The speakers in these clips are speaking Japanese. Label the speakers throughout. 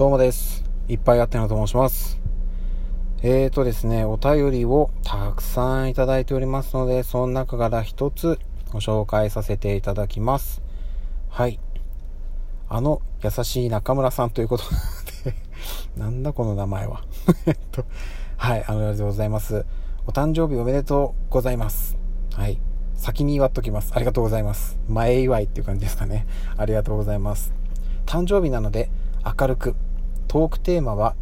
Speaker 1: どうもです。いっぱいあってなと申します。えーとですね、お便りをたくさんいただいておりますので、その中から一つご紹介させていただきます。はい。あの、優しい中村さんということで、なんだこの名前は。えっと、はい、あの、ありがとうございます。お誕生日おめでとうございます。はい。先に祝っときます。ありがとうございます。前祝いっていう感じですかね。ありがとうございます。誕生日なので、明るく、トークテーマは、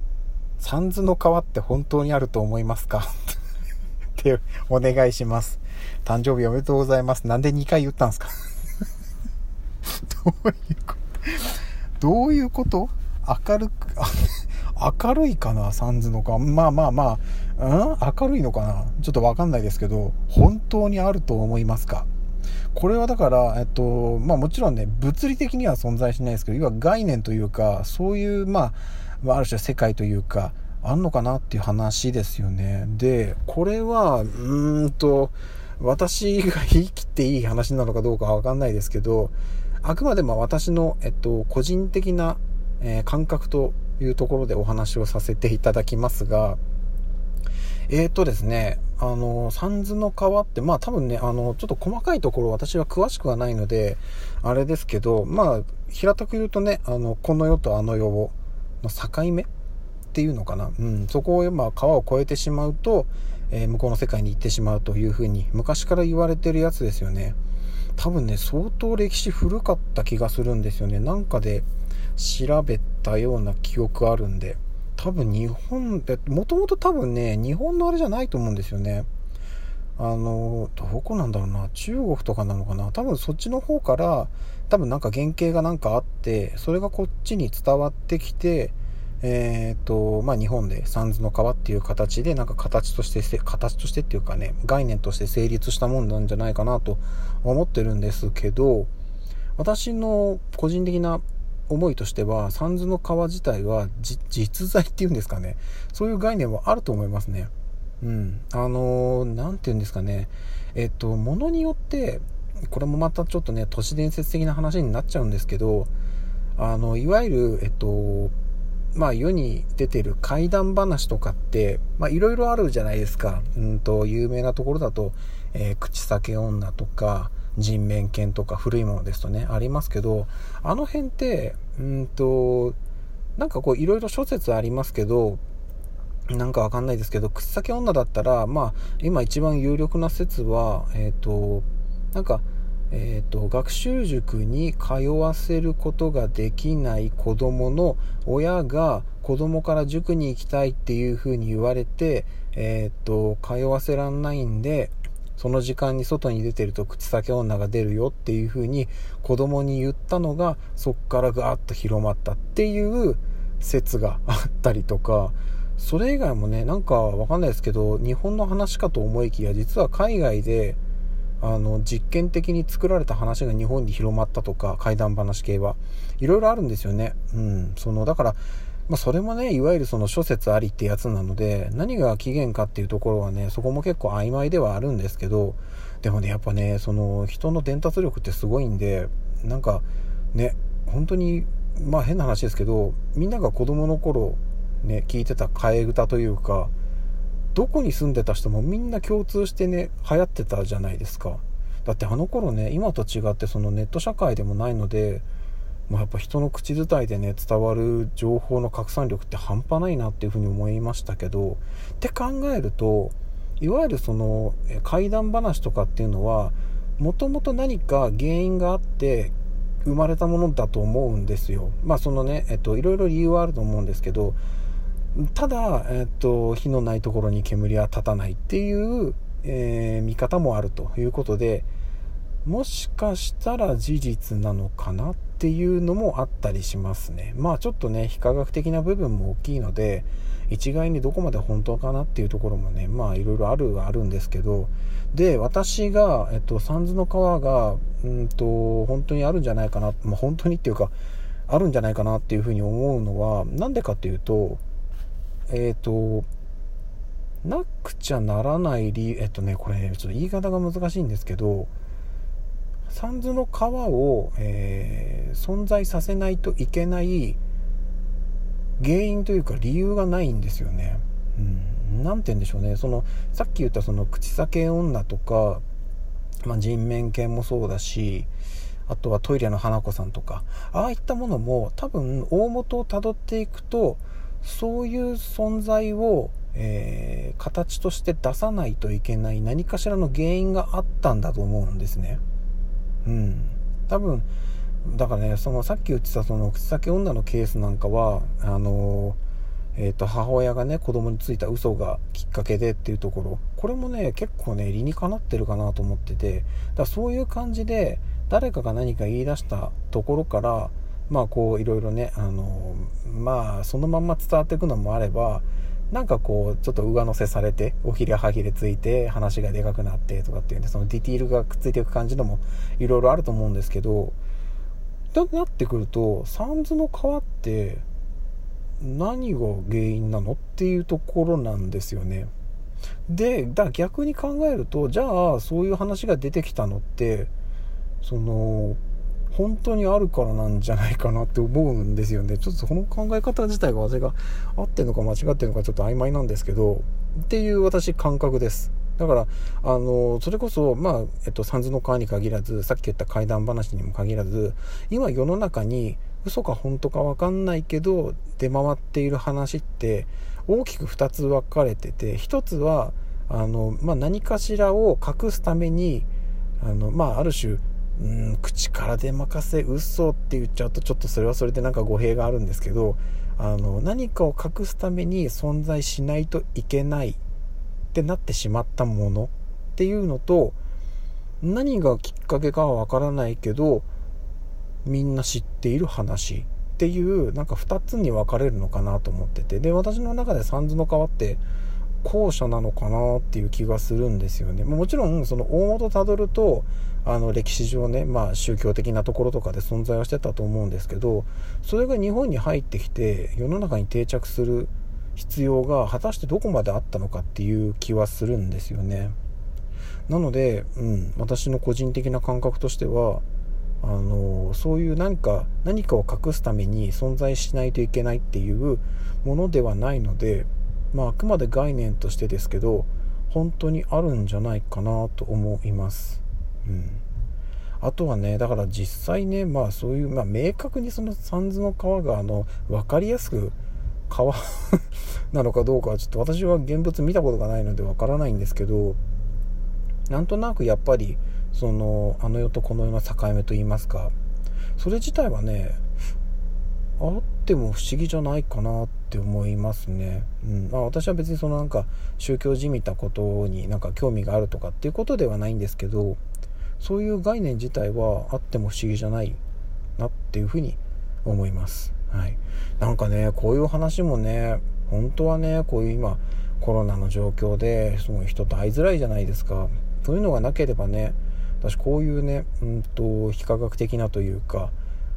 Speaker 1: サンズの川って本当にあると思いますか？ってお願いします。誕生日おめでとうございます。なんで2回言ったんですか？どういうこと？どういうこと？明るく、明るいかな？サンズの川。まあまあまあ、うん？明るいのかな？ちょっとわかんないですけど、本当にあると思いますか？これはだから、えっと、まあもちろんね、物理的には存在しないですけど、要は概念というか、そういう、まあ、ある種世界というか、あんのかなっていう話ですよね。で、これは、うーんと、私が言い切っていい話なのかどうかわかんないですけど、あくまでも私の、えっと、個人的な、えー感覚というところでお話をさせていただきますが、えーとですね、あの、三途の川って、まあ多分ね、あの、ちょっと細かいところ私は詳しくはないので、あれですけど、まあ、平たく言うとね、あの、この世とあの世を、の境目っていうのかな。うん、そこを、まあ、川を越えてしまうと、えー向こうの世界に行ってしまうというふうに、昔から言われてるやつですよね。多分ね、相当歴史古かった気がするんですよね。なんかで調べたような記憶あるんで。多分日本で、もともと多分ね、日本のあれじゃないと思うんですよね。あの、どこなんだろうな、中国とかなのかな。多分そっちの方から、多分なんか原型がなんかあって、それがこっちに伝わってきて、えっ、と、まあ、日本で三途の川っていう形で、なんか形として、形としてっていうかね、概念として成立したもんなんじゃないかなと思ってるんですけど、私の個人的な思いとしては、三途の川自体は実在っていうんですかね。そういう概念はあると思いますね。うん。あのーて言うんですかね。えっと、ものによって、これもまたちょっとね、都市伝説的な話になっちゃうんですけど、あの、いわゆる、えっと、まあ世に出てる怪談話とかって、まあいろいろあるじゃないですか。うんと、有名なところだと、えー口裂け女とか、人面犬とか古いものですとね、ありますけど、あの辺って、うんと、なんかこういろいろ諸説ありますけど、なんかわかんないですけど、口裂け女だったら、まあ、今一番有力な説は、えっ、と、なんか、えっ、と、学習塾に通わせることができない子供の親が子供から塾に行きたいっていう風に言われて、えっ、と、通わせらんないんで、その時間に外に出てると口裂け女が出るよっていう風に子供に言ったのがそっからガーッと広まったっていう説があったりとかそれ以外もねなんかわかんないですけど日本の話かと思いきや実は海外であの実験的に作られた話が日本に広まったとか怪談話系はいろいろあるんですよね。うん。そのだからまあ、それもね、いわゆるその諸説ありってやつなので、何が起源かっていうところはね、そこも結構曖昧ではあるんですけど、でもね、やっぱね、その人の伝達力ってすごいんで、なんかね、本当に、まあ変な話ですけど、みんなが子供の頃、ね、聞いてた替え歌というか、どこに住んでた人もみんな共通してね、流行ってたじゃないですか。だってあの頃ね、今と違ってそのネット社会でもないので、まあ、やっぱ人の口伝いでね伝わる情報の拡散力って半端ないなっていうふうに思いましたけどって考えるといわゆるその怪談話とかっていうのはもともと何か原因があって生まれたものだと思うんですよまあそのねえっといろいろ理由はあると思うんですけどただ、えっと、火のないところに煙は立たないっていう、えー見方もあるということでもしかしたら事実なのかなっていうのもあったりしますね。まあちょっとね、非科学的な部分も大きいので、一概にどこまで本当かなっていうところもね、まあいろいろあるはあるんですけど、で、私が、えっと、三途の川が、うんと、本当にあるんじゃないかな、まあ本当にっていうか、あるんじゃないかなっていうふうに思うのは、なんでかっていうと、えっ、と、なくちゃならない理由、えっとね、これ、ちょっと言い方が難しいんですけど、三途の川を、えー存在させないといけない原因というか理由がないんですよね。うん、なんて言うんでしょうねそのさっき言ったその口裂け女とか、まあ、人面犬もそうだしあとはトイレの花子さんとかああいったものも多分大元をたどっていくとそういう存在を、えー、形として出さないといけない何かしらの原因があったんだと思うんですね。うん。多分、だからね、そのさっき言ってたその口け女のケースなんかは、あのえーと、母親がね子供についた嘘がきっかけでっていうところこれもね結構ね理にかなってるかなと思っててだそういう感じで誰かが何か言い出したところからまあこういろいろねあのまあそのまんま伝わっていくのもあればなんかこうちょっと上乗せされておひれはぎれついて話がでかくなってとかっていうんでそのディティールがくっついていく感じのもいろいろあると思うんですけどとなってくるとサンズの川って何が原因なのっていうところなんですよね。でだから逆に考えるとじゃあそういう話が出てきたのってその本当にあるからなんじゃないかなって思うんですよね。ちょっとその考え方自体が私が合ってるのか間違ってるのかちょっと曖昧なんですけど、っていう私感覚です。だから、あの、それこそ、まあ、えっと、三途の川に限らず、さっき言った怪談話にも限らず、今世の中に嘘か本当かわかんないけど、出回っている話って、大きく2つ分かれてて、1つは、あの、まあ、何かしらを隠すために、あの、まあ、ある種、うん口から出任せ嘘って言っちゃうとちょっとそれはそれでなんか語弊があるんですけどあの何かを隠すために存在しないといけないってなってしまったものっていうのと何がきっかけかはわからないけどみんな知っている話っていうなんか2つに分かれるのかなと思ってて。で私の中で三途の川って後者なのかなっていう気がするんですよね。もちろんその大元たどるとあの歴史上ね、まあ、宗教的なところとかで存在はしてたと思うんですけどそれが日本に入ってきて世の中に定着する必要が果たしてどこまであったのかっていう気はするんですよね。なので、うん、私の個人的な感覚としてはあのそういう何か何かを隠すために存在しないといけないっていうものではないので、まあ、あくまで概念としてですけど本当にあるんじゃないかなと思います。うん、あとはねだから実際ねまあそういう、まあ、明確にその三途の川があの分かりやすく川 なのかどうかはちょっと私は現物見たことがないので分からないんですけどなんとなくやっぱりそのあの世とこの世の境目といいますかそれ自体はねあっても不思議じゃないかなって思いますね。うんまあ、私は別にそのなんか宗教じみたことになんか興味があるとかっていうことではないんですけどそういう概念自体はあっても不思議じゃないなっていうふうに思います。はい。なんかね、こういう話もね、本当はね、こういう今、コロナの状況ですごい人と会いづらいじゃないですか。そういうのがなければね、私こういうね、うんと、非科学的なというか、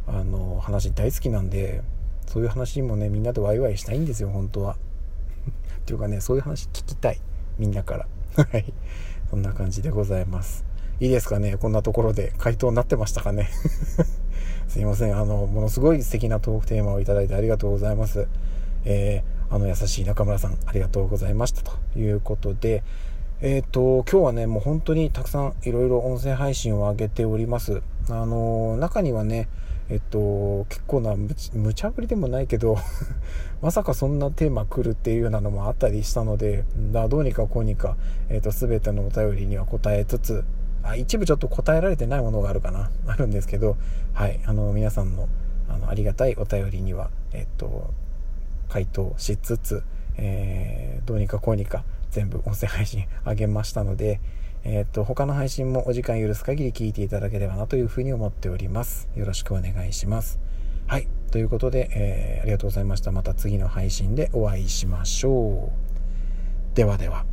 Speaker 1: あの、話大好きなんで、そういう話もね、みんなでワイワイしたいんですよ、本当は。っていうかね、そういう話聞きたい。みんなから。はい。そんな感じでございます。いいですかねこんなところで回答になってましたかね すいません。あの、ものすごい素敵なトークテーマをいただいてありがとうございます。えー、あの優しい中村さん、ありがとうございましたということで、えっ、ー、と、今日はね、もう本当にたくさんいろいろ音声配信を上げております。あの、中にはね、えっと、結構な無茶ぶりでもないけど まさかそんなテーマ来るっていうようなのもあったりしたので、どうにかこうにか、えっと、全てのお便りには答えつつ、あ一部ちょっと答えられてないものがあるかな、あるんですけど、はい、あの、皆さんの、あの、ありがたいお便りには、えっと、回答しつつ、えー、どうにかこうにか全部音声配信あげましたので、えっと、他の配信もお時間許す限り聞いていただければなというふうに思っております。よろしくお願いします。はい。ということで、えー、ありがとうございました。また次の配信でお会いしましょう。ではでは。